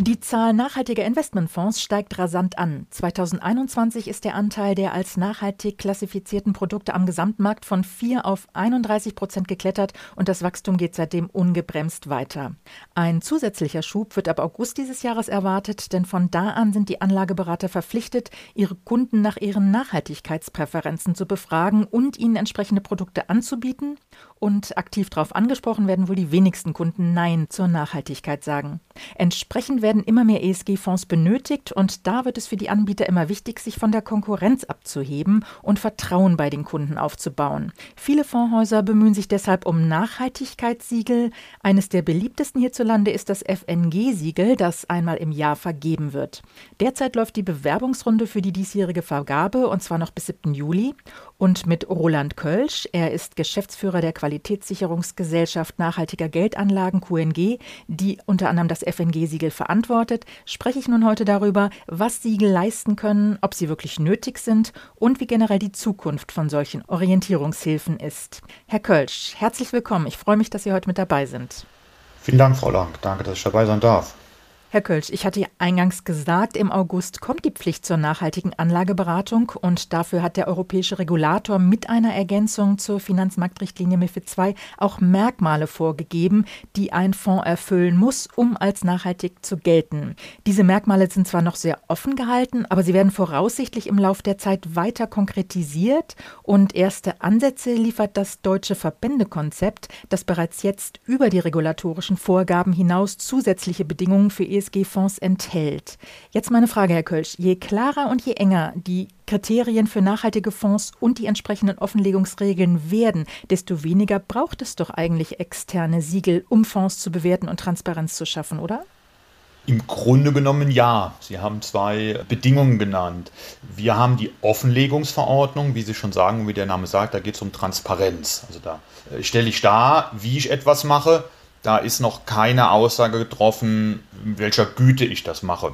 Die Zahl nachhaltiger Investmentfonds steigt rasant an. 2021 ist der Anteil der als nachhaltig klassifizierten Produkte am Gesamtmarkt von 4 auf 31 Prozent geklettert und das Wachstum geht seitdem ungebremst weiter. Ein zusätzlicher Schub wird ab August dieses Jahres erwartet, denn von da an sind die Anlageberater verpflichtet, ihre Kunden nach ihren Nachhaltigkeitspräferenzen zu befragen und ihnen entsprechende Produkte anzubieten. Und aktiv darauf angesprochen werden wohl die wenigsten Kunden Nein zur Nachhaltigkeit sagen. Entsprechend werden immer mehr ESG-Fonds benötigt und da wird es für die Anbieter immer wichtig, sich von der Konkurrenz abzuheben und Vertrauen bei den Kunden aufzubauen. Viele Fondshäuser bemühen sich deshalb um Nachhaltigkeitssiegel. Eines der beliebtesten hierzulande ist das FNG-Siegel, das einmal im Jahr vergeben wird. Derzeit läuft die Bewerbungsrunde für die diesjährige Vergabe und zwar noch bis 7. Juli. Und mit Roland Kölsch, er ist Geschäftsführer der Qualitätssicherungsgesellschaft Nachhaltiger Geldanlagen QNG, die unter anderem das FNG-Siegel verantwortet, spreche ich nun heute darüber, was Siegel leisten können, ob sie wirklich nötig sind und wie generell die Zukunft von solchen Orientierungshilfen ist. Herr Kölsch, herzlich willkommen. Ich freue mich, dass Sie heute mit dabei sind. Vielen Dank, Frau Lang. Danke, dass ich dabei sein darf. Herr Kölsch, ich hatte eingangs gesagt, im August kommt die Pflicht zur nachhaltigen Anlageberatung und dafür hat der europäische Regulator mit einer Ergänzung zur Finanzmarktrichtlinie MIFID II auch Merkmale vorgegeben, die ein Fonds erfüllen muss, um als nachhaltig zu gelten. Diese Merkmale sind zwar noch sehr offen gehalten, aber sie werden voraussichtlich im Laufe der Zeit weiter konkretisiert und erste Ansätze liefert das deutsche Verbändekonzept, das bereits jetzt über die regulatorischen Vorgaben hinaus zusätzliche Bedingungen für ESG-Fonds enthält. Jetzt meine Frage, Herr Kölsch. Je klarer und je enger die Kriterien für nachhaltige Fonds und die entsprechenden Offenlegungsregeln werden, desto weniger braucht es doch eigentlich externe Siegel, um Fonds zu bewerten und Transparenz zu schaffen, oder? Im Grunde genommen ja. Sie haben zwei Bedingungen genannt. Wir haben die Offenlegungsverordnung, wie Sie schon sagen, wie der Name sagt, da geht es um Transparenz. Also da äh, stelle ich dar, wie ich etwas mache, da ist noch keine Aussage getroffen, welcher Güte ich das mache.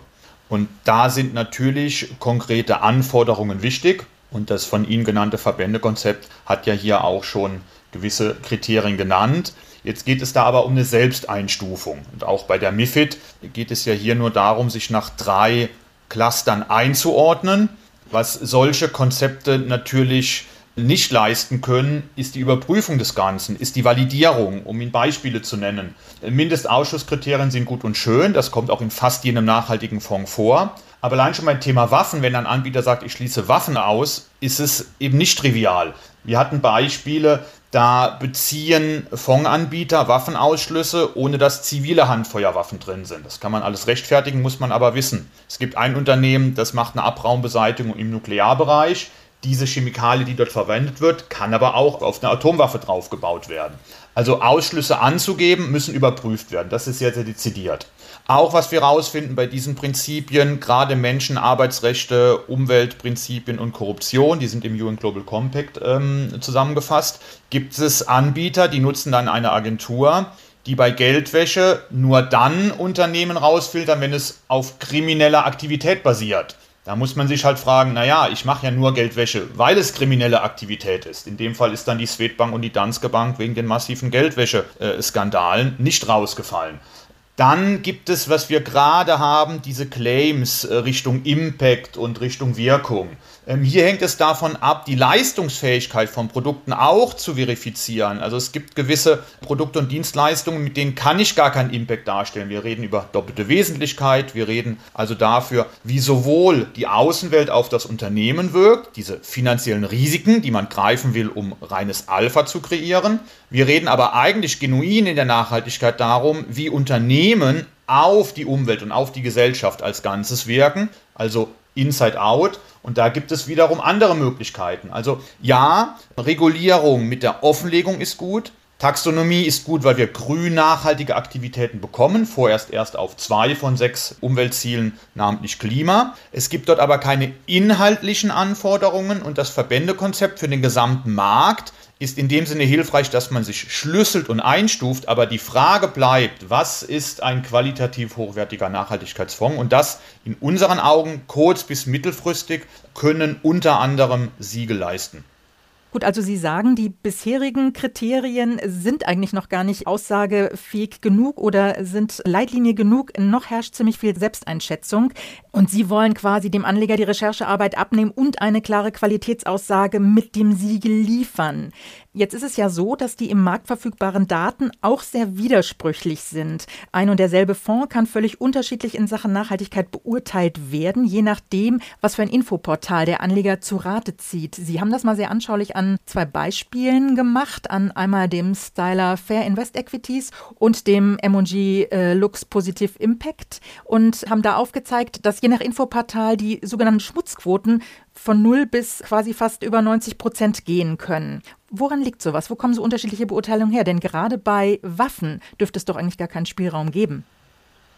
Und da sind natürlich konkrete Anforderungen wichtig. Und das von Ihnen genannte Verbändekonzept hat ja hier auch schon gewisse Kriterien genannt. Jetzt geht es da aber um eine Selbsteinstufung. Und auch bei der MIFID geht es ja hier nur darum, sich nach drei Clustern einzuordnen, was solche Konzepte natürlich nicht leisten können, ist die Überprüfung des Ganzen, ist die Validierung, um Ihnen Beispiele zu nennen. Mindestausschlusskriterien sind gut und schön, das kommt auch in fast jedem nachhaltigen Fonds vor. Aber allein schon beim Thema Waffen, wenn ein Anbieter sagt, ich schließe Waffen aus, ist es eben nicht trivial. Wir hatten Beispiele, da beziehen Fondsanbieter Waffenausschlüsse, ohne dass zivile Handfeuerwaffen drin sind. Das kann man alles rechtfertigen, muss man aber wissen. Es gibt ein Unternehmen, das macht eine Abraumbeseitigung im Nuklearbereich diese Chemikalie, die dort verwendet wird, kann aber auch auf eine Atomwaffe draufgebaut werden. Also Ausschlüsse anzugeben, müssen überprüft werden. Das ist sehr, sehr dezidiert. Auch was wir herausfinden bei diesen Prinzipien, gerade Menschen, Arbeitsrechte, Umweltprinzipien und Korruption, die sind im UN Global Compact ähm, zusammengefasst, gibt es Anbieter, die nutzen dann eine Agentur, die bei Geldwäsche nur dann Unternehmen rausfiltern, wenn es auf krimineller Aktivität basiert. Da muss man sich halt fragen, naja, ich mache ja nur Geldwäsche, weil es kriminelle Aktivität ist. In dem Fall ist dann die Swedbank und die Danske Bank wegen den massiven Geldwäsche-Skandalen nicht rausgefallen. Dann gibt es, was wir gerade haben, diese Claims äh, Richtung Impact und Richtung Wirkung. Ähm, hier hängt es davon ab, die Leistungsfähigkeit von Produkten auch zu verifizieren. Also es gibt gewisse Produkte und Dienstleistungen, mit denen kann ich gar keinen Impact darstellen. Wir reden über doppelte Wesentlichkeit, wir reden also dafür, wie sowohl die Außenwelt auf das Unternehmen wirkt, diese finanziellen Risiken, die man greifen will, um reines Alpha zu kreieren. Wir reden aber eigentlich genuin in der Nachhaltigkeit darum, wie Unternehmen Unternehmen auf die Umwelt und auf die Gesellschaft als Ganzes wirken, also Inside Out. Und da gibt es wiederum andere Möglichkeiten. Also ja, Regulierung mit der Offenlegung ist gut. Taxonomie ist gut, weil wir grün nachhaltige Aktivitäten bekommen, vorerst erst auf zwei von sechs Umweltzielen, namentlich Klima. Es gibt dort aber keine inhaltlichen Anforderungen und das Verbändekonzept für den gesamten Markt ist in dem Sinne hilfreich, dass man sich schlüsselt und einstuft, aber die Frage bleibt, was ist ein qualitativ hochwertiger Nachhaltigkeitsfonds? Und das in unseren Augen kurz- bis mittelfristig können unter anderem Siegel leisten. Gut, also Sie sagen, die bisherigen Kriterien sind eigentlich noch gar nicht aussagefähig genug oder sind Leitlinie genug. Noch herrscht ziemlich viel Selbsteinschätzung. Und Sie wollen quasi dem Anleger die Recherchearbeit abnehmen und eine klare Qualitätsaussage mit dem Siegel liefern. Jetzt ist es ja so, dass die im Markt verfügbaren Daten auch sehr widersprüchlich sind. Ein und derselbe Fonds kann völlig unterschiedlich in Sachen Nachhaltigkeit beurteilt werden, je nachdem, was für ein Infoportal der Anleger zu Rate zieht. Sie haben das mal sehr anschaulich an zwei Beispielen gemacht, an einmal dem Styler Fair Invest Equities und dem M&G äh, Lux Positive Impact und haben da aufgezeigt, dass je nach Infoportal die sogenannten Schmutzquoten von 0 bis quasi fast über 90 Prozent gehen können. Woran liegt sowas? Wo kommen so unterschiedliche Beurteilungen her? Denn gerade bei Waffen dürfte es doch eigentlich gar keinen Spielraum geben.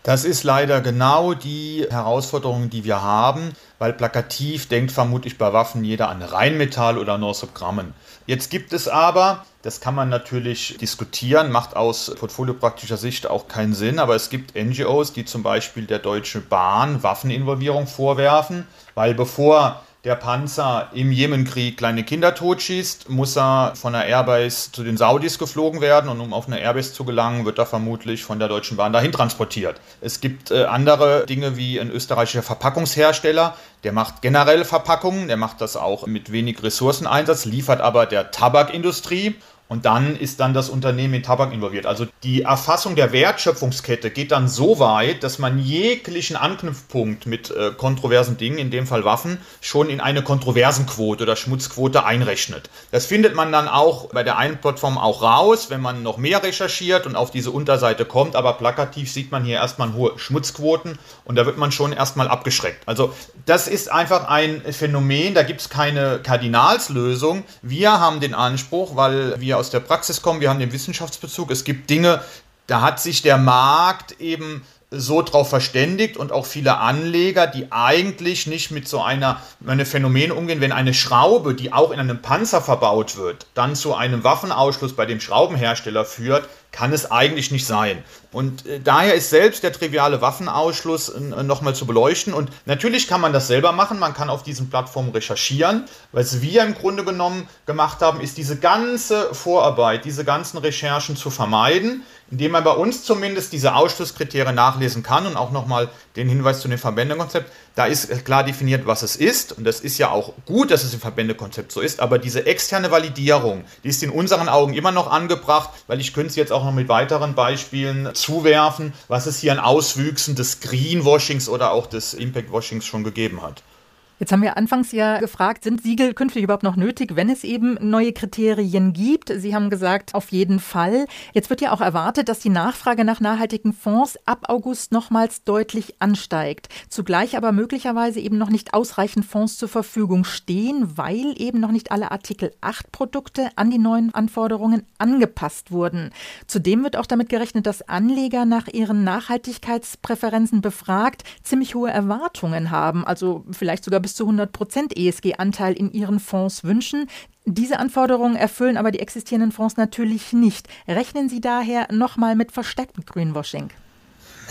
Das ist leider genau die Herausforderung, die wir haben, weil plakativ denkt vermutlich bei Waffen jeder an Rheinmetall oder Northrop Grumman. Jetzt gibt es aber, das kann man natürlich diskutieren, macht aus portfoliopraktischer Sicht auch keinen Sinn, aber es gibt NGOs, die zum Beispiel der Deutschen Bahn Waffeninvolvierung vorwerfen, weil bevor der Panzer im Jemenkrieg kleine Kinder totschießt, muss er von der Airbase zu den Saudis geflogen werden und um auf eine Airbase zu gelangen, wird er vermutlich von der Deutschen Bahn dahin transportiert. Es gibt äh, andere Dinge wie ein österreichischer Verpackungshersteller, der macht generell Verpackungen, der macht das auch mit wenig Ressourceneinsatz, liefert aber der Tabakindustrie und dann ist dann das Unternehmen in Tabak involviert. Also die Erfassung der Wertschöpfungskette geht dann so weit, dass man jeglichen Anknüpfpunkt mit äh, kontroversen Dingen, in dem Fall Waffen, schon in eine Kontroversenquote oder Schmutzquote einrechnet. Das findet man dann auch bei der einen Plattform auch raus, wenn man noch mehr recherchiert und auf diese Unterseite kommt. Aber plakativ sieht man hier erstmal hohe Schmutzquoten und da wird man schon erstmal abgeschreckt. Also das ist einfach ein Phänomen, da gibt es keine Kardinalslösung. Wir haben den Anspruch, weil wir aus der Praxis kommen, wir haben den Wissenschaftsbezug. Es gibt Dinge, da hat sich der Markt eben so drauf verständigt und auch viele Anleger, die eigentlich nicht mit so einer eine Phänomen umgehen, wenn eine Schraube, die auch in einem Panzer verbaut wird, dann zu einem Waffenausschluss bei dem Schraubenhersteller führt, kann es eigentlich nicht sein. Und äh, daher ist selbst der triviale Waffenausschluss äh, nochmal zu beleuchten. Und natürlich kann man das selber machen, man kann auf diesen Plattformen recherchieren. Was wir im Grunde genommen gemacht haben, ist diese ganze Vorarbeit, diese ganzen Recherchen zu vermeiden, indem man bei uns zumindest diese Ausschlusskriterien nachlesen kann und auch nochmal den Hinweis zu dem Verbändekonzept. Da ist klar definiert, was es ist. Und das ist ja auch gut, dass es im Verbändekonzept so ist. Aber diese externe Validierung, die ist in unseren Augen immer noch angebracht, weil ich könnte es jetzt auch noch mit weiteren Beispielen zuwerfen, was es hier an Auswüchsen des Greenwashings oder auch des Impactwashings schon gegeben hat. Jetzt haben wir anfangs ja gefragt, sind Siegel künftig überhaupt noch nötig, wenn es eben neue Kriterien gibt? Sie haben gesagt, auf jeden Fall. Jetzt wird ja auch erwartet, dass die Nachfrage nach nachhaltigen Fonds ab August nochmals deutlich ansteigt. Zugleich aber möglicherweise eben noch nicht ausreichend Fonds zur Verfügung stehen, weil eben noch nicht alle Artikel 8 Produkte an die neuen Anforderungen angepasst wurden. Zudem wird auch damit gerechnet, dass Anleger nach ihren Nachhaltigkeitspräferenzen befragt ziemlich hohe Erwartungen haben, also vielleicht sogar bis zu 100 Prozent ESG-Anteil in ihren Fonds wünschen. Diese Anforderungen erfüllen aber die existierenden Fonds natürlich nicht. Rechnen Sie daher nochmal mit verstärktem Greenwashing?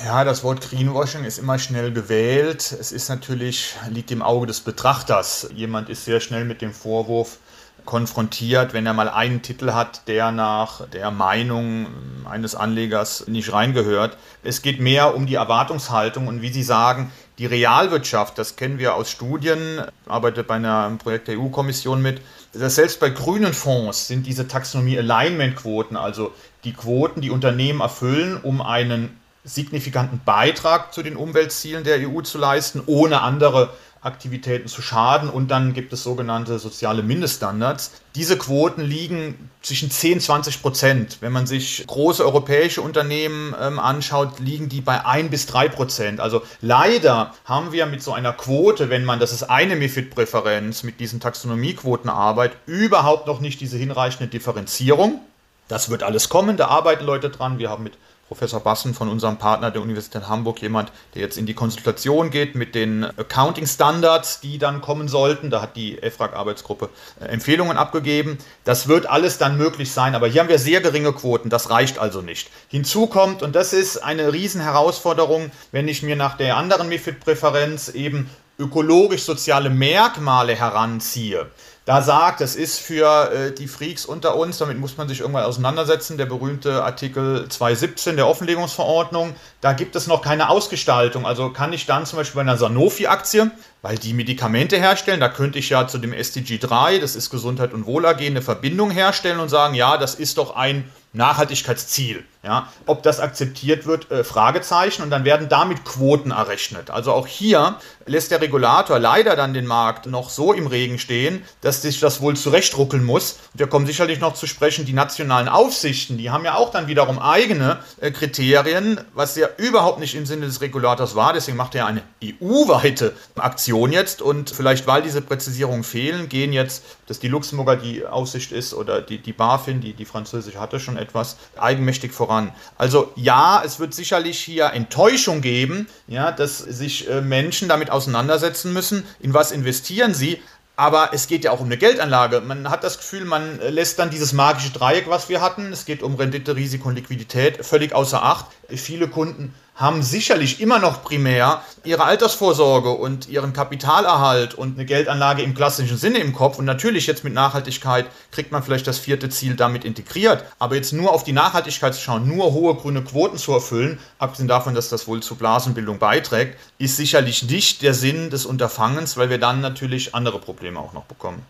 Ja, das Wort Greenwashing ist immer schnell gewählt. Es ist natürlich, liegt im Auge des Betrachters. Jemand ist sehr schnell mit dem Vorwurf konfrontiert, wenn er mal einen Titel hat, der nach der Meinung eines Anlegers nicht reingehört. Es geht mehr um die Erwartungshaltung und wie Sie sagen, die Realwirtschaft, das kennen wir aus Studien, arbeitet bei einem Projekt der EU-Kommission mit, dass selbst bei grünen Fonds sind diese Taxonomie-Alignment-Quoten, also die Quoten, die Unternehmen erfüllen, um einen signifikanten Beitrag zu den Umweltzielen der EU zu leisten, ohne andere Aktivitäten zu schaden. Und dann gibt es sogenannte soziale Mindeststandards. Diese Quoten liegen zwischen 10 und 20 Prozent. Wenn man sich große europäische Unternehmen ähm, anschaut, liegen die bei 1 bis 3 Prozent. Also leider haben wir mit so einer Quote, wenn man, das ist eine MIFID-Präferenz, mit diesen Taxonomiequotenarbeit, überhaupt noch nicht diese hinreichende Differenzierung. Das wird alles kommen, da arbeiten Leute dran. Wir haben mit Professor Bassen von unserem Partner der Universität Hamburg jemand, der jetzt in die Konsultation geht mit den Accounting Standards, die dann kommen sollten. Da hat die EFRAG-Arbeitsgruppe äh, Empfehlungen abgegeben. Das wird alles dann möglich sein, aber hier haben wir sehr geringe Quoten. Das reicht also nicht. Hinzu kommt, und das ist eine Riesenherausforderung, wenn ich mir nach der anderen MIFID-Präferenz eben ökologisch-soziale Merkmale heranziehe da sagt, das ist für äh, die Freaks unter uns, damit muss man sich irgendwann auseinandersetzen, der berühmte Artikel 217 der Offenlegungsverordnung, da gibt es noch keine Ausgestaltung. Also kann ich dann zum Beispiel bei einer Sanofi-Aktie, weil die Medikamente herstellen, da könnte ich ja zu dem SDG 3, das ist Gesundheit und Wohlergehen, eine Verbindung herstellen und sagen, ja, das ist doch ein Nachhaltigkeitsziel. Ja, ob das akzeptiert wird, äh, Fragezeichen. Und dann werden damit Quoten errechnet. Also auch hier lässt der Regulator leider dann den Markt noch so im Regen stehen, dass sich das wohl zurechtruckeln muss. Wir kommen sicherlich noch zu sprechen, die nationalen Aufsichten, die haben ja auch dann wiederum eigene äh, Kriterien, was ja überhaupt nicht im Sinne des Regulators war. Deswegen macht er eine EU-weite Aktion jetzt. Und vielleicht, weil diese Präzisierungen fehlen, gehen jetzt, dass die Luxemburger die Aufsicht ist oder die, die BaFin, die, die französische hatte schon etwas, eigenmächtig voran voran. Also ja, es wird sicherlich hier Enttäuschung geben, ja, dass sich äh, Menschen damit auseinandersetzen müssen, in was investieren sie. Aber es geht ja auch um eine Geldanlage. Man hat das Gefühl, man äh, lässt dann dieses magische Dreieck, was wir hatten, es geht um Rendite, Risiko und Liquidität, völlig außer Acht. Viele Kunden haben sicherlich immer noch primär ihre Altersvorsorge und ihren Kapitalerhalt und eine Geldanlage im klassischen Sinne im Kopf. Und natürlich jetzt mit Nachhaltigkeit kriegt man vielleicht das vierte Ziel damit integriert. Aber jetzt nur auf die Nachhaltigkeit zu schauen, nur hohe grüne Quoten zu erfüllen, abgesehen davon, dass das wohl zur Blasenbildung beiträgt, ist sicherlich nicht der Sinn des Unterfangens, weil wir dann natürlich andere Probleme auch noch bekommen.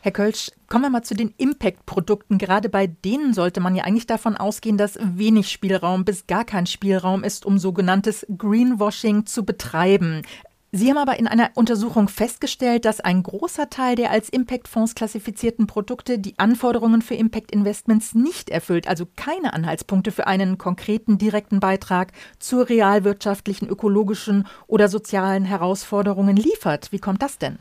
Herr Kölsch, kommen wir mal zu den Impact-Produkten. Gerade bei denen sollte man ja eigentlich davon ausgehen, dass wenig Spielraum bis gar kein Spielraum ist, um sogenanntes Greenwashing zu betreiben. Sie haben aber in einer Untersuchung festgestellt, dass ein großer Teil der als Impact-Fonds klassifizierten Produkte die Anforderungen für Impact-Investments nicht erfüllt, also keine Anhaltspunkte für einen konkreten direkten Beitrag zur realwirtschaftlichen, ökologischen oder sozialen Herausforderungen liefert. Wie kommt das denn?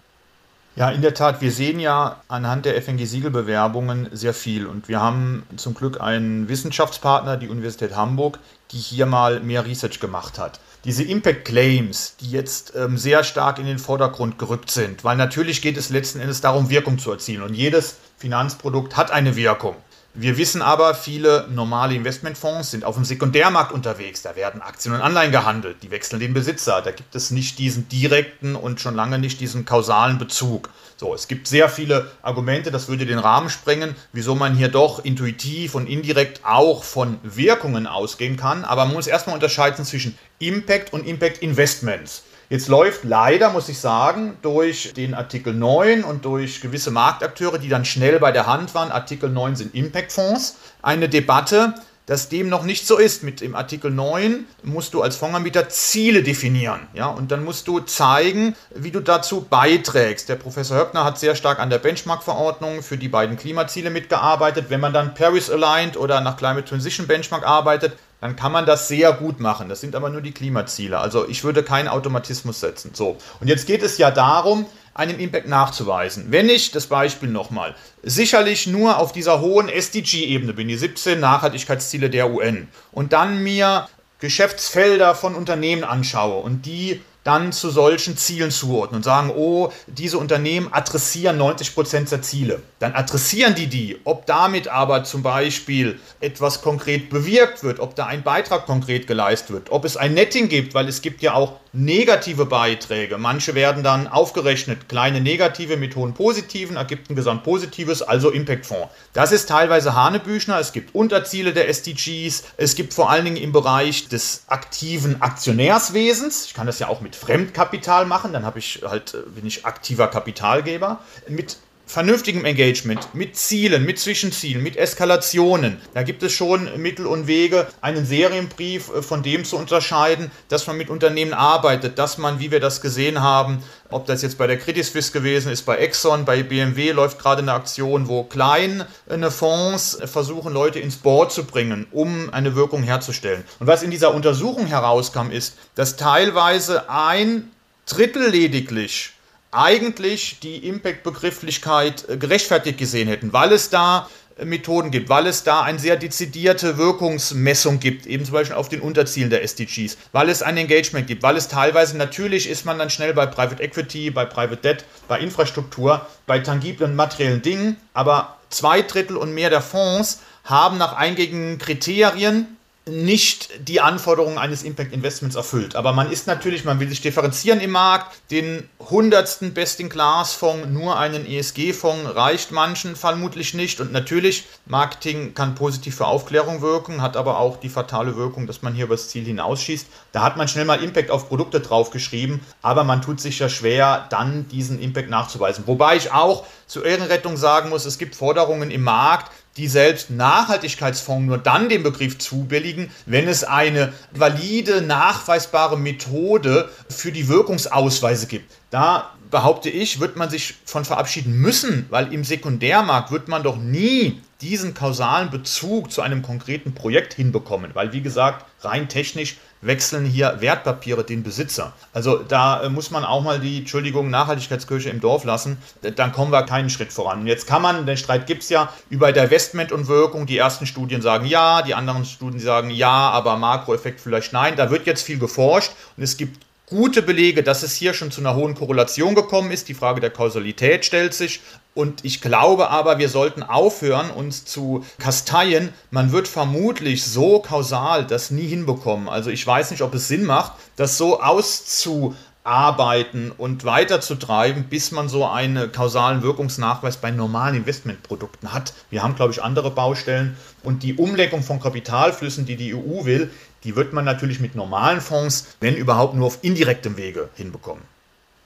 Ja, in der Tat, wir sehen ja anhand der FNG-Siegelbewerbungen sehr viel. Und wir haben zum Glück einen Wissenschaftspartner, die Universität Hamburg, die hier mal mehr Research gemacht hat. Diese Impact Claims, die jetzt ähm, sehr stark in den Vordergrund gerückt sind, weil natürlich geht es letzten Endes darum, Wirkung zu erzielen. Und jedes Finanzprodukt hat eine Wirkung. Wir wissen aber, viele normale Investmentfonds sind auf dem Sekundärmarkt unterwegs. Da werden Aktien und Anleihen gehandelt. Die wechseln den Besitzer. Da gibt es nicht diesen direkten und schon lange nicht diesen kausalen Bezug. So, es gibt sehr viele Argumente, das würde den Rahmen sprengen, wieso man hier doch intuitiv und indirekt auch von Wirkungen ausgehen kann. Aber man muss erstmal unterscheiden zwischen Impact und Impact Investments. Jetzt läuft leider, muss ich sagen, durch den Artikel 9 und durch gewisse Marktakteure, die dann schnell bei der Hand waren, Artikel 9 sind Impact-Fonds, eine Debatte, dass dem noch nicht so ist. Mit dem Artikel 9 musst du als Fondsanbieter Ziele definieren. Ja, und dann musst du zeigen, wie du dazu beiträgst. Der Professor Höppner hat sehr stark an der Benchmark-Verordnung für die beiden Klimaziele mitgearbeitet. Wenn man dann Paris-Aligned oder nach Climate Transition Benchmark arbeitet, dann kann man das sehr gut machen. Das sind aber nur die Klimaziele. Also ich würde keinen Automatismus setzen. So. Und jetzt geht es ja darum, einen Impact nachzuweisen. Wenn ich das Beispiel nochmal sicherlich nur auf dieser hohen SDG-Ebene bin, die 17 Nachhaltigkeitsziele der UN, und dann mir Geschäftsfelder von Unternehmen anschaue und die dann zu solchen Zielen zuordnen und sagen, oh, diese Unternehmen adressieren 90 Prozent der Ziele. Dann adressieren die die. Ob damit aber zum Beispiel etwas konkret bewirkt wird, ob da ein Beitrag konkret geleistet wird, ob es ein Netting gibt, weil es gibt ja auch negative Beiträge. Manche werden dann aufgerechnet, kleine negative mit hohen positiven, ergibt ein Gesamtpositives, also Impactfonds. Das ist teilweise Hanebüchner. Es gibt Unterziele der SDGs. Es gibt vor allen Dingen im Bereich des aktiven Aktionärswesens. Ich kann das ja auch mit Fremdkapital machen, dann habe ich halt, äh, bin ich aktiver Kapitalgeber. Mit vernünftigem Engagement, mit Zielen, mit Zwischenzielen, mit Eskalationen. Da gibt es schon Mittel und Wege, einen Serienbrief äh, von dem zu unterscheiden, dass man mit Unternehmen arbeitet, dass man, wie wir das gesehen haben, ob das jetzt bei der Credit Suisse gewesen ist, bei Exxon, bei BMW läuft gerade eine Aktion, wo kleine Fonds versuchen, Leute ins Board zu bringen, um eine Wirkung herzustellen. Und was in dieser Untersuchung herauskam, ist, dass teilweise ein Drittel lediglich eigentlich die Impact-Begrifflichkeit äh, gerechtfertigt gesehen hätten, weil es da äh, Methoden gibt, weil es da eine sehr dezidierte Wirkungsmessung gibt, eben zum Beispiel auf den Unterzielen der SDGs, weil es ein Engagement gibt, weil es teilweise natürlich ist man dann schnell bei Private Equity, bei Private Debt, bei Infrastruktur, bei tangiblen materiellen Dingen, aber zwei Drittel und mehr der Fonds haben nach eingängigen Kriterien nicht die Anforderungen eines Impact Investments erfüllt. Aber man ist natürlich, man will sich differenzieren im Markt. Den hundertsten Best-in-Class-Fonds, nur einen ESG-Fonds reicht manchen vermutlich nicht. Und natürlich, Marketing kann positiv für Aufklärung wirken, hat aber auch die fatale Wirkung, dass man hier übers Ziel hinausschießt. Da hat man schnell mal Impact auf Produkte draufgeschrieben, aber man tut sich ja schwer, dann diesen Impact nachzuweisen. Wobei ich auch zur Ehrenrettung sagen muss, es gibt Forderungen im Markt, die selbst Nachhaltigkeitsfonds nur dann den Begriff zubilligen, wenn es eine valide, nachweisbare Methode für die Wirkungsausweise gibt. Da behaupte ich, wird man sich von verabschieden müssen, weil im Sekundärmarkt wird man doch nie diesen kausalen Bezug zu einem konkreten Projekt hinbekommen, weil wie gesagt, rein technisch wechseln hier Wertpapiere den Besitzer. Also da äh, muss man auch mal die, Entschuldigung, Nachhaltigkeitskirche im Dorf lassen, dann kommen wir keinen Schritt voran. Jetzt kann man, den Streit gibt es ja über Divestment und Wirkung, die ersten Studien sagen ja, die anderen Studien sagen ja, aber Makroeffekt vielleicht nein. Da wird jetzt viel geforscht und es gibt gute Belege, dass es hier schon zu einer hohen Korrelation gekommen ist. Die Frage der Kausalität stellt sich. Und ich glaube aber, wir sollten aufhören, uns zu kasteien. Man wird vermutlich so kausal das nie hinbekommen. Also ich weiß nicht, ob es Sinn macht, das so auszuarbeiten und weiterzutreiben, bis man so einen kausalen Wirkungsnachweis bei normalen Investmentprodukten hat. Wir haben, glaube ich, andere Baustellen. Und die Umlenkung von Kapitalflüssen, die die EU will, die wird man natürlich mit normalen Fonds, wenn überhaupt, nur auf indirektem Wege hinbekommen.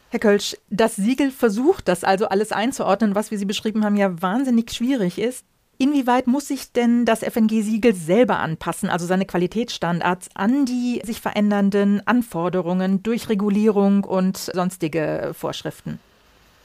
Herr Kölsch, das Siegel versucht das also alles einzuordnen, was, wie Sie beschrieben haben, ja wahnsinnig schwierig ist. Inwieweit muss sich denn das FNG-Siegel selber anpassen, also seine Qualitätsstandards, an die sich verändernden Anforderungen durch Regulierung und sonstige Vorschriften?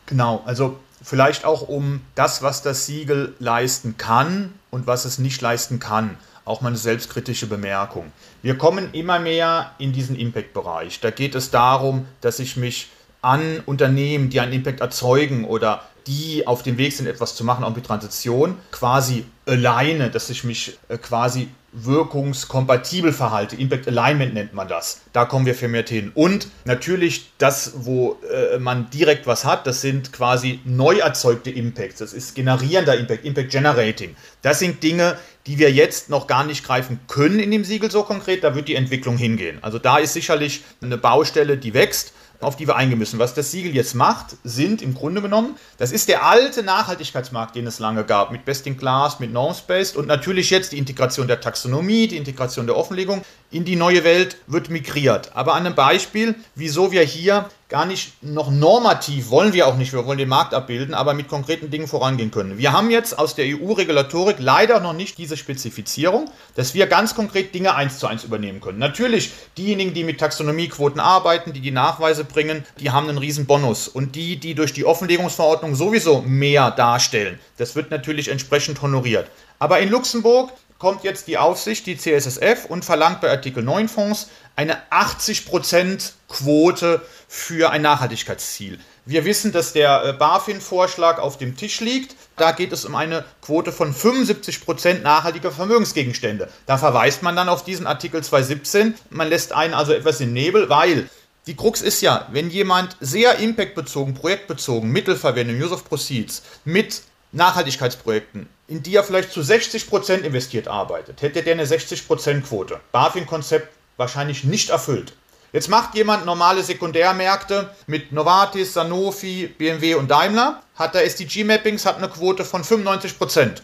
Genau, also vielleicht auch um das, was das Siegel leisten kann und was es nicht leisten kann auch mal eine selbstkritische Bemerkung. Wir kommen immer mehr in diesen Impact-Bereich. Da geht es darum, dass ich mich an Unternehmen, die einen Impact erzeugen oder die auf dem Weg sind, etwas zu machen, auch mit Transition, quasi alleine, dass ich mich äh, quasi wirkungskompatibel verhalte. Impact Alignment nennt man das. Da kommen wir vermehrt hin. Und natürlich das, wo äh, man direkt was hat, das sind quasi neu erzeugte Impacts. Das ist generierender Impact, Impact Generating. Das sind Dinge, die wir jetzt noch gar nicht greifen können in dem Siegel so konkret. Da wird die Entwicklung hingehen. Also da ist sicherlich eine Baustelle, die wächst auf die wir eingehen müssen. Was das Siegel jetzt macht, sind im Grunde genommen, das ist der alte Nachhaltigkeitsmarkt, den es lange gab, mit Best in Class, mit Normspace und natürlich jetzt die Integration der Taxonomie, die Integration der Offenlegung in die neue Welt wird migriert. Aber an einem Beispiel, wieso wir hier gar nicht noch normativ, wollen wir auch nicht, wir wollen den Markt abbilden, aber mit konkreten Dingen vorangehen können. Wir haben jetzt aus der EU-Regulatorik leider noch nicht diese Spezifizierung, dass wir ganz konkret Dinge eins zu eins übernehmen können. Natürlich, diejenigen, die mit Taxonomiequoten arbeiten, die die Nachweise bringen, die haben einen riesen Bonus. Und die, die durch die Offenlegungsverordnung sowieso mehr darstellen, das wird natürlich entsprechend honoriert. Aber in Luxemburg kommt jetzt die Aufsicht, die CSSF, und verlangt bei Artikel 9 Fonds eine 80% Quote für ein Nachhaltigkeitsziel. Wir wissen, dass der äh, BaFin-Vorschlag auf dem Tisch liegt. Da geht es um eine Quote von 75% nachhaltiger Vermögensgegenstände. Da verweist man dann auf diesen Artikel 217. Man lässt einen also etwas in Nebel, weil die Krux ist ja, wenn jemand sehr impactbezogen, projektbezogen, Mittelverwendung, Use of Proceeds mit Nachhaltigkeitsprojekten, in die er vielleicht zu 60% investiert arbeitet, hätte der eine 60% Quote. BaFin-Konzept wahrscheinlich nicht erfüllt. Jetzt macht jemand normale Sekundärmärkte mit Novartis, Sanofi, BMW und Daimler, hat da SDG-Mappings, hat eine Quote von 95%.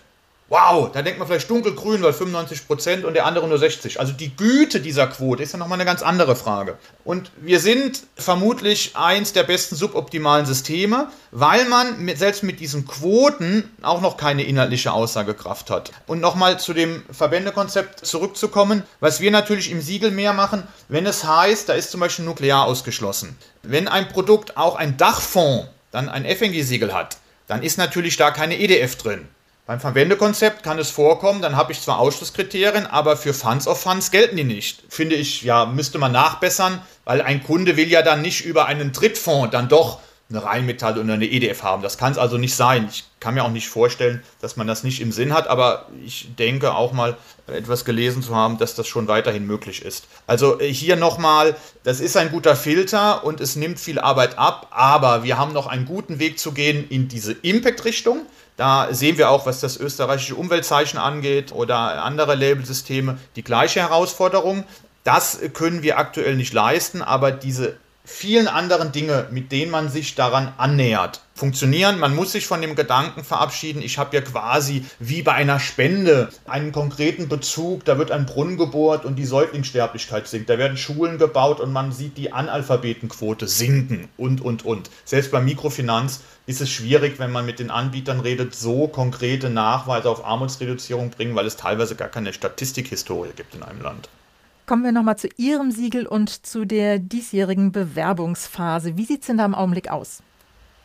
Wow, da denkt man vielleicht dunkelgrün, weil 95 Prozent und der andere nur 60. Also die Güte dieser Quote ist ja nochmal eine ganz andere Frage. Und wir sind vermutlich eins der besten suboptimalen Systeme, weil man mit, selbst mit diesen Quoten auch noch keine inhaltliche Aussagekraft hat. Und nochmal zu dem Verbändekonzept zurückzukommen, was wir natürlich im Siegel mehr machen, wenn es heißt, da ist zum Beispiel Nuklear ausgeschlossen. Wenn ein Produkt auch ein Dachfonds, dann ein FNG-Siegel hat, dann ist natürlich da keine EDF drin. Beim Verwendekonzept kann es vorkommen, dann habe ich zwar Ausschlusskriterien, aber für Funds of Funds gelten die nicht. Finde ich, ja, müsste man nachbessern, weil ein Kunde will ja dann nicht über einen Drittfonds dann doch eine Rheinmetall oder eine EDF haben. Das kann es also nicht sein. Ich kann mir auch nicht vorstellen, dass man das nicht im Sinn hat, aber ich denke auch mal etwas gelesen zu haben, dass das schon weiterhin möglich ist. Also äh, hier nochmal, das ist ein guter Filter und es nimmt viel Arbeit ab, aber wir haben noch einen guten Weg zu gehen in diese Impact-Richtung. Da sehen wir auch, was das österreichische Umweltzeichen angeht oder andere Labelsysteme, die gleiche Herausforderung. Das können wir aktuell nicht leisten, aber diese vielen anderen Dinge, mit denen man sich daran annähert, funktionieren. Man muss sich von dem Gedanken verabschieden, ich habe ja quasi wie bei einer Spende einen konkreten Bezug, da wird ein Brunnen gebohrt und die Säuglingssterblichkeit sinkt, da werden Schulen gebaut und man sieht die Analphabetenquote sinken und, und, und. Selbst bei Mikrofinanz ist es schwierig, wenn man mit den Anbietern redet, so konkrete Nachweise auf Armutsreduzierung bringen, weil es teilweise gar keine Statistikhistorie gibt in einem Land. Kommen wir nochmal zu Ihrem Siegel und zu der diesjährigen Bewerbungsphase. Wie sieht es denn da im Augenblick aus?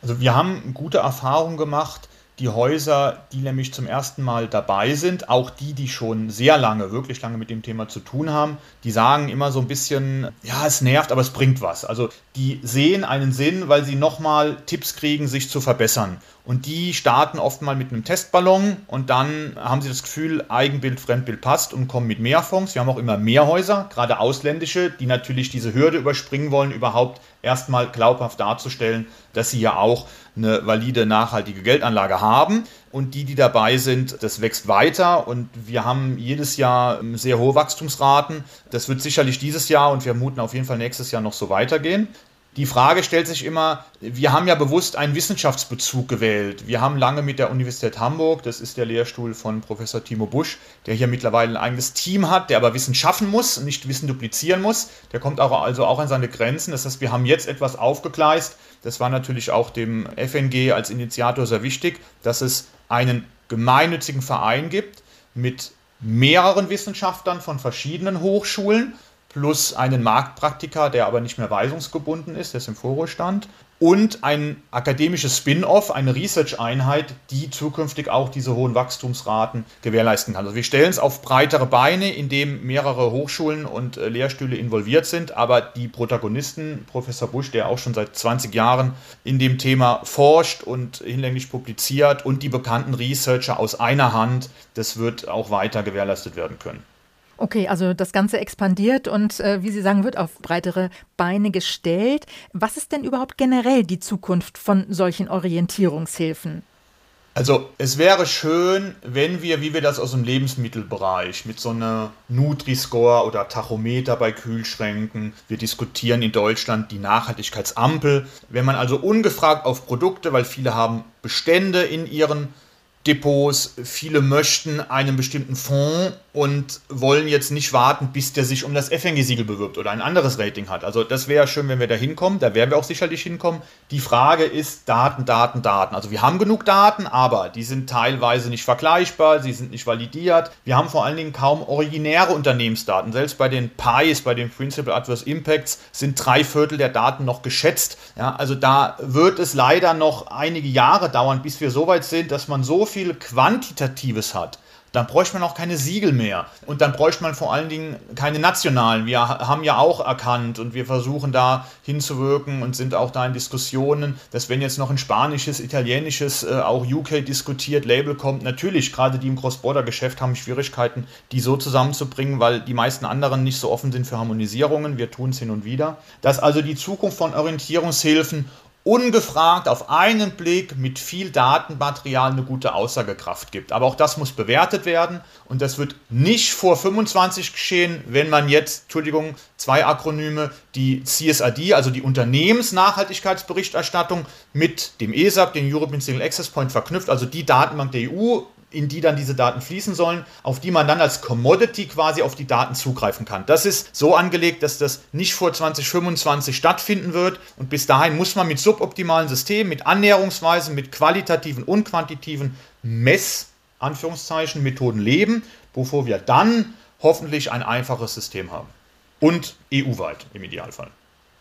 Also wir haben gute Erfahrungen gemacht. Die Häuser, die nämlich zum ersten Mal dabei sind, auch die, die schon sehr lange, wirklich lange mit dem Thema zu tun haben, die sagen immer so ein bisschen, ja, es nervt, aber es bringt was. Also die sehen einen Sinn, weil sie nochmal Tipps kriegen, sich zu verbessern. Und die starten oft mal mit einem Testballon und dann haben sie das Gefühl, Eigenbild, Fremdbild passt und kommen mit mehr Fonds. Wir haben auch immer mehr Häuser, gerade ausländische, die natürlich diese Hürde überspringen wollen, überhaupt erstmal glaubhaft darzustellen, dass sie ja auch eine valide, nachhaltige Geldanlage haben. Und die, die dabei sind, das wächst weiter und wir haben jedes Jahr sehr hohe Wachstumsraten. Das wird sicherlich dieses Jahr und wir vermuten auf jeden Fall nächstes Jahr noch so weitergehen. Die Frage stellt sich immer, wir haben ja bewusst einen Wissenschaftsbezug gewählt. Wir haben lange mit der Universität Hamburg, das ist der Lehrstuhl von Professor Timo Busch, der hier mittlerweile ein eigenes Team hat, der aber Wissen schaffen muss nicht Wissen duplizieren muss. Der kommt auch, also auch an seine Grenzen. Das heißt, wir haben jetzt etwas aufgegleist. Das war natürlich auch dem FNG als Initiator sehr wichtig, dass es einen gemeinnützigen Verein gibt mit mehreren Wissenschaftlern von verschiedenen Hochschulen plus einen Marktpraktiker, der aber nicht mehr weisungsgebunden ist, der ist im Vorruhestand, und ein akademisches Spin-off, eine Research-Einheit, die zukünftig auch diese hohen Wachstumsraten gewährleisten kann. Also wir stellen es auf breitere Beine, indem mehrere Hochschulen und äh, Lehrstühle involviert sind, aber die Protagonisten, Professor Busch, der auch schon seit 20 Jahren in dem Thema forscht und hinlänglich publiziert und die bekannten Researcher aus einer Hand, das wird auch weiter gewährleistet werden können. Okay, also das Ganze expandiert und äh, wie Sie sagen, wird auf breitere Beine gestellt. Was ist denn überhaupt generell die Zukunft von solchen Orientierungshilfen? Also es wäre schön, wenn wir, wie wir das aus dem Lebensmittelbereich mit so einer Nutri-Score oder Tachometer bei Kühlschränken, wir diskutieren in Deutschland die Nachhaltigkeitsampel, wenn man also ungefragt auf Produkte, weil viele haben Bestände in ihren Depots, viele möchten einen bestimmten Fonds und wollen jetzt nicht warten, bis der sich um das FNG-Siegel bewirbt oder ein anderes Rating hat. Also das wäre schön, wenn wir da hinkommen. Da werden wir auch sicherlich hinkommen. Die Frage ist Daten, Daten, Daten. Also wir haben genug Daten, aber die sind teilweise nicht vergleichbar, sie sind nicht validiert. Wir haben vor allen Dingen kaum originäre Unternehmensdaten. Selbst bei den PIs, bei den Principal Adverse Impacts, sind drei Viertel der Daten noch geschätzt. Ja, also da wird es leider noch einige Jahre dauern, bis wir so weit sind, dass man so viel Quantitatives hat, dann bräuchte man auch keine Siegel mehr. Und dann bräuchte man vor allen Dingen keine nationalen. Wir haben ja auch erkannt und wir versuchen da hinzuwirken und sind auch da in Diskussionen, dass wenn jetzt noch ein spanisches, italienisches, äh, auch UK diskutiert Label kommt, natürlich gerade die im Cross-Border-Geschäft haben Schwierigkeiten, die so zusammenzubringen, weil die meisten anderen nicht so offen sind für Harmonisierungen. Wir tun es hin und wieder. Dass also die Zukunft von Orientierungshilfen ungefragt auf einen Blick mit viel Datenmaterial eine gute Aussagekraft gibt. Aber auch das muss bewertet werden und das wird nicht vor 25 geschehen, wenn man jetzt, Entschuldigung, zwei Akronyme, die CSRD, also die Unternehmensnachhaltigkeitsberichterstattung mit dem ESAP, dem European Single Access Point verknüpft, also die Datenbank der EU in die dann diese Daten fließen sollen, auf die man dann als Commodity quasi auf die Daten zugreifen kann. Das ist so angelegt, dass das nicht vor 2025 stattfinden wird und bis dahin muss man mit suboptimalen Systemen, mit Annäherungsweisen, mit qualitativen und quantitativen Mess Anführungszeichen Methoden leben, bevor wir dann hoffentlich ein einfaches System haben. Und EU-weit im Idealfall.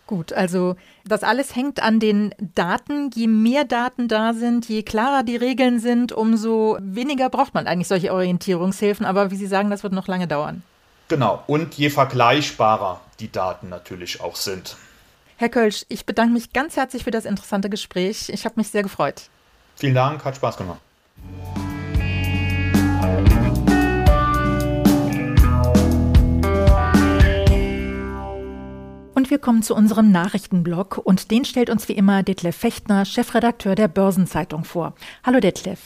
Gut, also das alles hängt an den Daten. Je mehr Daten da sind, je klarer die Regeln sind, umso weniger braucht man eigentlich solche Orientierungshilfen. Aber wie Sie sagen, das wird noch lange dauern. Genau, und je vergleichbarer die Daten natürlich auch sind. Herr Kölsch, ich bedanke mich ganz herzlich für das interessante Gespräch. Ich habe mich sehr gefreut. Vielen Dank, hat Spaß gemacht. Und wir kommen zu unserem Nachrichtenblog und den stellt uns wie immer Detlef Fechtner, Chefredakteur der Börsenzeitung vor. Hallo Detlef.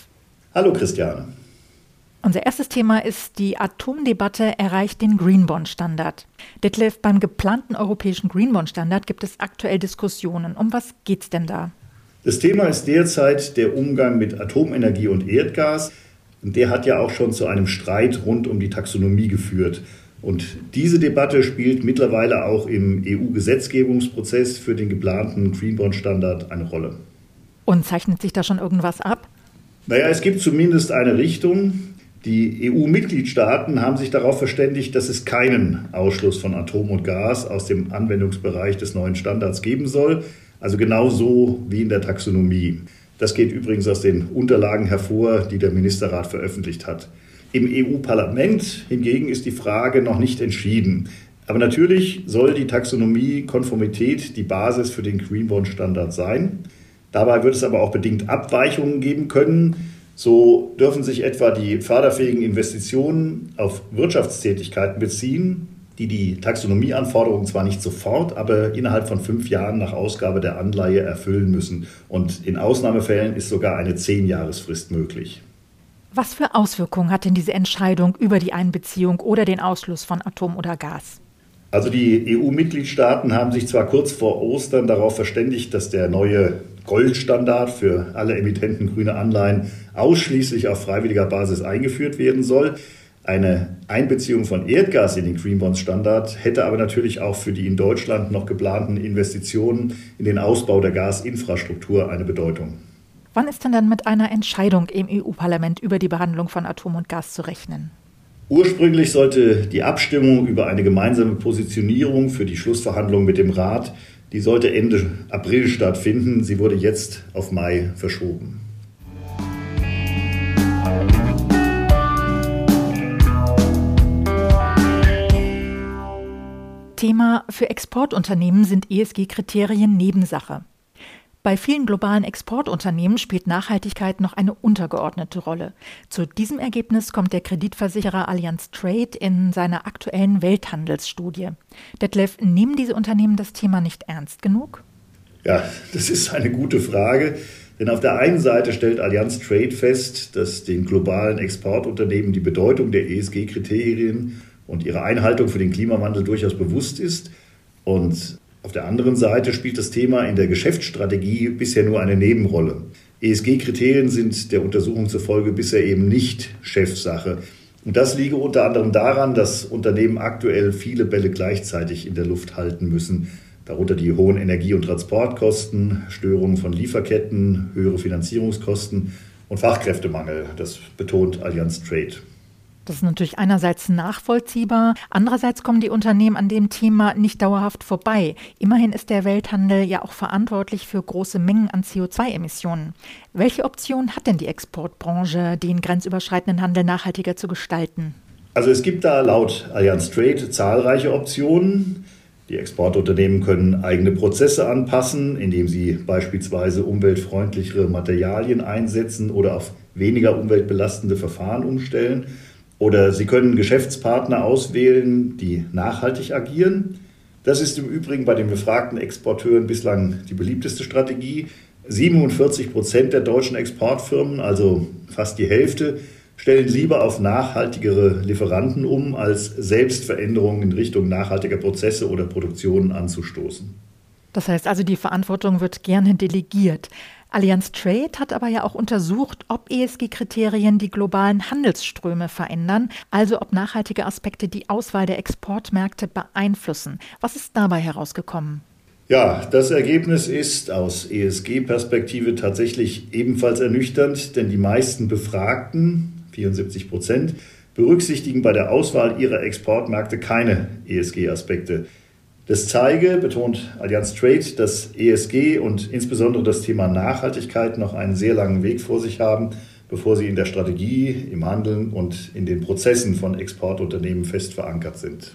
Hallo Christiane. Unser erstes Thema ist, die Atomdebatte erreicht den Greenbond-Standard. Detlef, beim geplanten europäischen Greenbond-Standard gibt es aktuell Diskussionen. Um was geht es denn da? Das Thema ist derzeit der Umgang mit Atomenergie und Erdgas. Und der hat ja auch schon zu einem Streit rund um die Taxonomie geführt. Und diese Debatte spielt mittlerweile auch im EU-Gesetzgebungsprozess für den geplanten Greenbond-Standard eine Rolle. Und zeichnet sich da schon irgendwas ab? Naja, es gibt zumindest eine Richtung. Die EU-Mitgliedstaaten haben sich darauf verständigt, dass es keinen Ausschluss von Atom und Gas aus dem Anwendungsbereich des neuen Standards geben soll. Also genau so wie in der Taxonomie. Das geht übrigens aus den Unterlagen hervor, die der Ministerrat veröffentlicht hat. Im EU-Parlament hingegen ist die Frage noch nicht entschieden. Aber natürlich soll die Taxonomie-Konformität die Basis für den Greenbond-Standard sein. Dabei wird es aber auch bedingt Abweichungen geben können. So dürfen sich etwa die förderfähigen Investitionen auf Wirtschaftstätigkeiten beziehen, die die Taxonomieanforderungen zwar nicht sofort, aber innerhalb von fünf Jahren nach Ausgabe der Anleihe erfüllen müssen. Und in Ausnahmefällen ist sogar eine Zehnjahresfrist möglich. Was für Auswirkungen hat denn diese Entscheidung über die Einbeziehung oder den Ausschluss von Atom oder Gas? Also die EU-Mitgliedstaaten haben sich zwar kurz vor Ostern darauf verständigt, dass der neue Goldstandard für alle Emittenten grüner Anleihen ausschließlich auf freiwilliger Basis eingeführt werden soll. Eine Einbeziehung von Erdgas in den Greenbonds-Standard hätte aber natürlich auch für die in Deutschland noch geplanten Investitionen in den Ausbau der Gasinfrastruktur eine Bedeutung. Wann ist denn dann mit einer Entscheidung im EU-Parlament über die Behandlung von Atom und Gas zu rechnen? Ursprünglich sollte die Abstimmung über eine gemeinsame Positionierung für die Schlussverhandlungen mit dem Rat, die sollte Ende April stattfinden. Sie wurde jetzt auf Mai verschoben. Thema für Exportunternehmen sind ESG-Kriterien Nebensache. Bei vielen globalen Exportunternehmen spielt Nachhaltigkeit noch eine untergeordnete Rolle. Zu diesem Ergebnis kommt der Kreditversicherer Allianz Trade in seiner aktuellen Welthandelsstudie. Detlef, nehmen diese Unternehmen das Thema nicht ernst genug? Ja, das ist eine gute Frage. Denn auf der einen Seite stellt Allianz Trade fest, dass den globalen Exportunternehmen die Bedeutung der ESG-Kriterien und ihre Einhaltung für den Klimawandel durchaus bewusst ist. Und auf der anderen Seite spielt das Thema in der Geschäftsstrategie bisher nur eine Nebenrolle. ESG-Kriterien sind der Untersuchung zufolge bisher eben nicht Chefsache. Und das liege unter anderem daran, dass Unternehmen aktuell viele Bälle gleichzeitig in der Luft halten müssen. Darunter die hohen Energie- und Transportkosten, Störungen von Lieferketten, höhere Finanzierungskosten und Fachkräftemangel. Das betont Allianz Trade. Das ist natürlich einerseits nachvollziehbar, andererseits kommen die Unternehmen an dem Thema nicht dauerhaft vorbei. Immerhin ist der Welthandel ja auch verantwortlich für große Mengen an CO2-Emissionen. Welche Option hat denn die Exportbranche, den grenzüberschreitenden Handel nachhaltiger zu gestalten? Also es gibt da laut Allianz Trade zahlreiche Optionen. Die Exportunternehmen können eigene Prozesse anpassen, indem sie beispielsweise umweltfreundlichere Materialien einsetzen oder auf weniger umweltbelastende Verfahren umstellen. Oder Sie können Geschäftspartner auswählen, die nachhaltig agieren. Das ist im Übrigen bei den befragten Exporteuren bislang die beliebteste Strategie. 47 Prozent der deutschen Exportfirmen, also fast die Hälfte, stellen lieber auf nachhaltigere Lieferanten um, als selbst Veränderungen in Richtung nachhaltiger Prozesse oder Produktionen anzustoßen. Das heißt also, die Verantwortung wird gerne delegiert. Allianz Trade hat aber ja auch untersucht, ob ESG-Kriterien die globalen Handelsströme verändern, also ob nachhaltige Aspekte die Auswahl der Exportmärkte beeinflussen. Was ist dabei herausgekommen? Ja, das Ergebnis ist aus ESG-Perspektive tatsächlich ebenfalls ernüchternd, denn die meisten Befragten, 74 Prozent, berücksichtigen bei der Auswahl ihrer Exportmärkte keine ESG-Aspekte. Das zeige, betont Allianz Trade, dass ESG und insbesondere das Thema Nachhaltigkeit noch einen sehr langen Weg vor sich haben, bevor sie in der Strategie, im Handeln und in den Prozessen von Exportunternehmen fest verankert sind.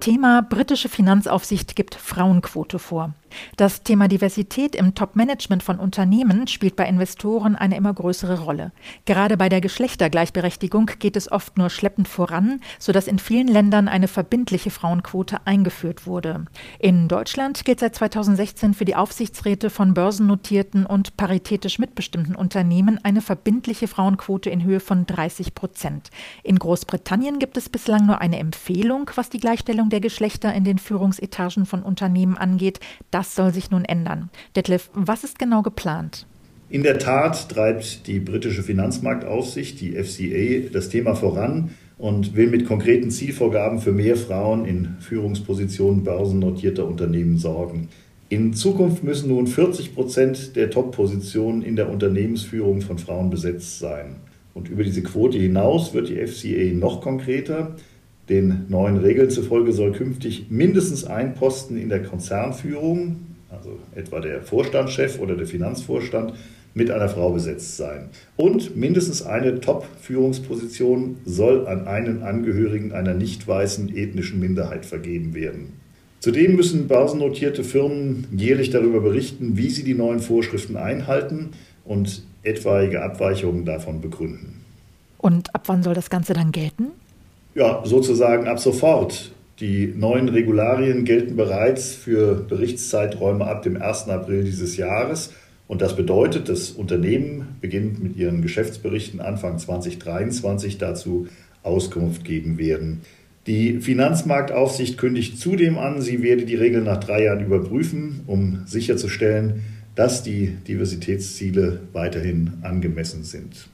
Thema britische Finanzaufsicht gibt Frauenquote vor. Das Thema Diversität im Top-Management von Unternehmen spielt bei Investoren eine immer größere Rolle. Gerade bei der Geschlechtergleichberechtigung geht es oft nur schleppend voran, sodass in vielen Ländern eine verbindliche Frauenquote eingeführt wurde. In Deutschland gilt seit 2016 für die Aufsichtsräte von börsennotierten und paritätisch mitbestimmten Unternehmen eine verbindliche Frauenquote in Höhe von 30 Prozent. In Großbritannien gibt es bislang nur eine Empfehlung, was die Gleichstellung der Geschlechter in den Führungsetagen von Unternehmen angeht. Das soll sich nun ändern. Detlef, was ist genau geplant? In der Tat treibt die britische Finanzmarktaufsicht, die FCA, das Thema voran und will mit konkreten Zielvorgaben für mehr Frauen in Führungspositionen börsennotierter Unternehmen sorgen. In Zukunft müssen nun 40 Prozent der Top-Positionen in der Unternehmensführung von Frauen besetzt sein. Und über diese Quote hinaus wird die FCA noch konkreter. Den neuen Regeln zufolge soll künftig mindestens ein Posten in der Konzernführung, also etwa der Vorstandschef oder der Finanzvorstand, mit einer Frau besetzt sein. Und mindestens eine Top-Führungsposition soll an einen Angehörigen einer nicht weißen ethnischen Minderheit vergeben werden. Zudem müssen börsennotierte Firmen jährlich darüber berichten, wie sie die neuen Vorschriften einhalten und etwaige Abweichungen davon begründen. Und ab wann soll das Ganze dann gelten? Ja, sozusagen ab sofort. Die neuen Regularien gelten bereits für Berichtszeiträume ab dem 1. April dieses Jahres. Und das bedeutet, das Unternehmen beginnt mit ihren Geschäftsberichten Anfang 2023 dazu Auskunft geben werden. Die Finanzmarktaufsicht kündigt zudem an, sie werde die Regeln nach drei Jahren überprüfen, um sicherzustellen, dass die Diversitätsziele weiterhin angemessen sind.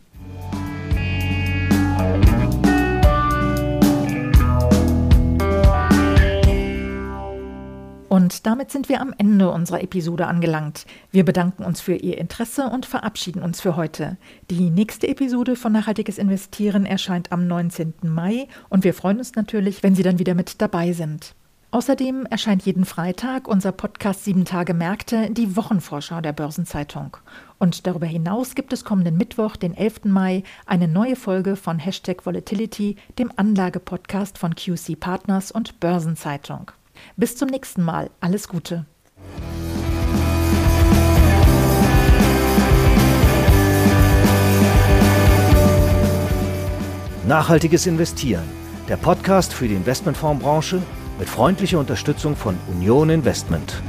Damit sind wir am Ende unserer Episode angelangt. Wir bedanken uns für Ihr Interesse und verabschieden uns für heute. Die nächste Episode von Nachhaltiges Investieren erscheint am 19. Mai und wir freuen uns natürlich, wenn Sie dann wieder mit dabei sind. Außerdem erscheint jeden Freitag unser Podcast Sieben Tage Märkte, die Wochenvorschau der Börsenzeitung. Und darüber hinaus gibt es kommenden Mittwoch, den 11. Mai, eine neue Folge von Hashtag Volatility, dem Anlagepodcast von QC Partners und Börsenzeitung. Bis zum nächsten Mal. Alles Gute. Nachhaltiges Investieren. Der Podcast für die Investmentfondsbranche mit freundlicher Unterstützung von Union Investment.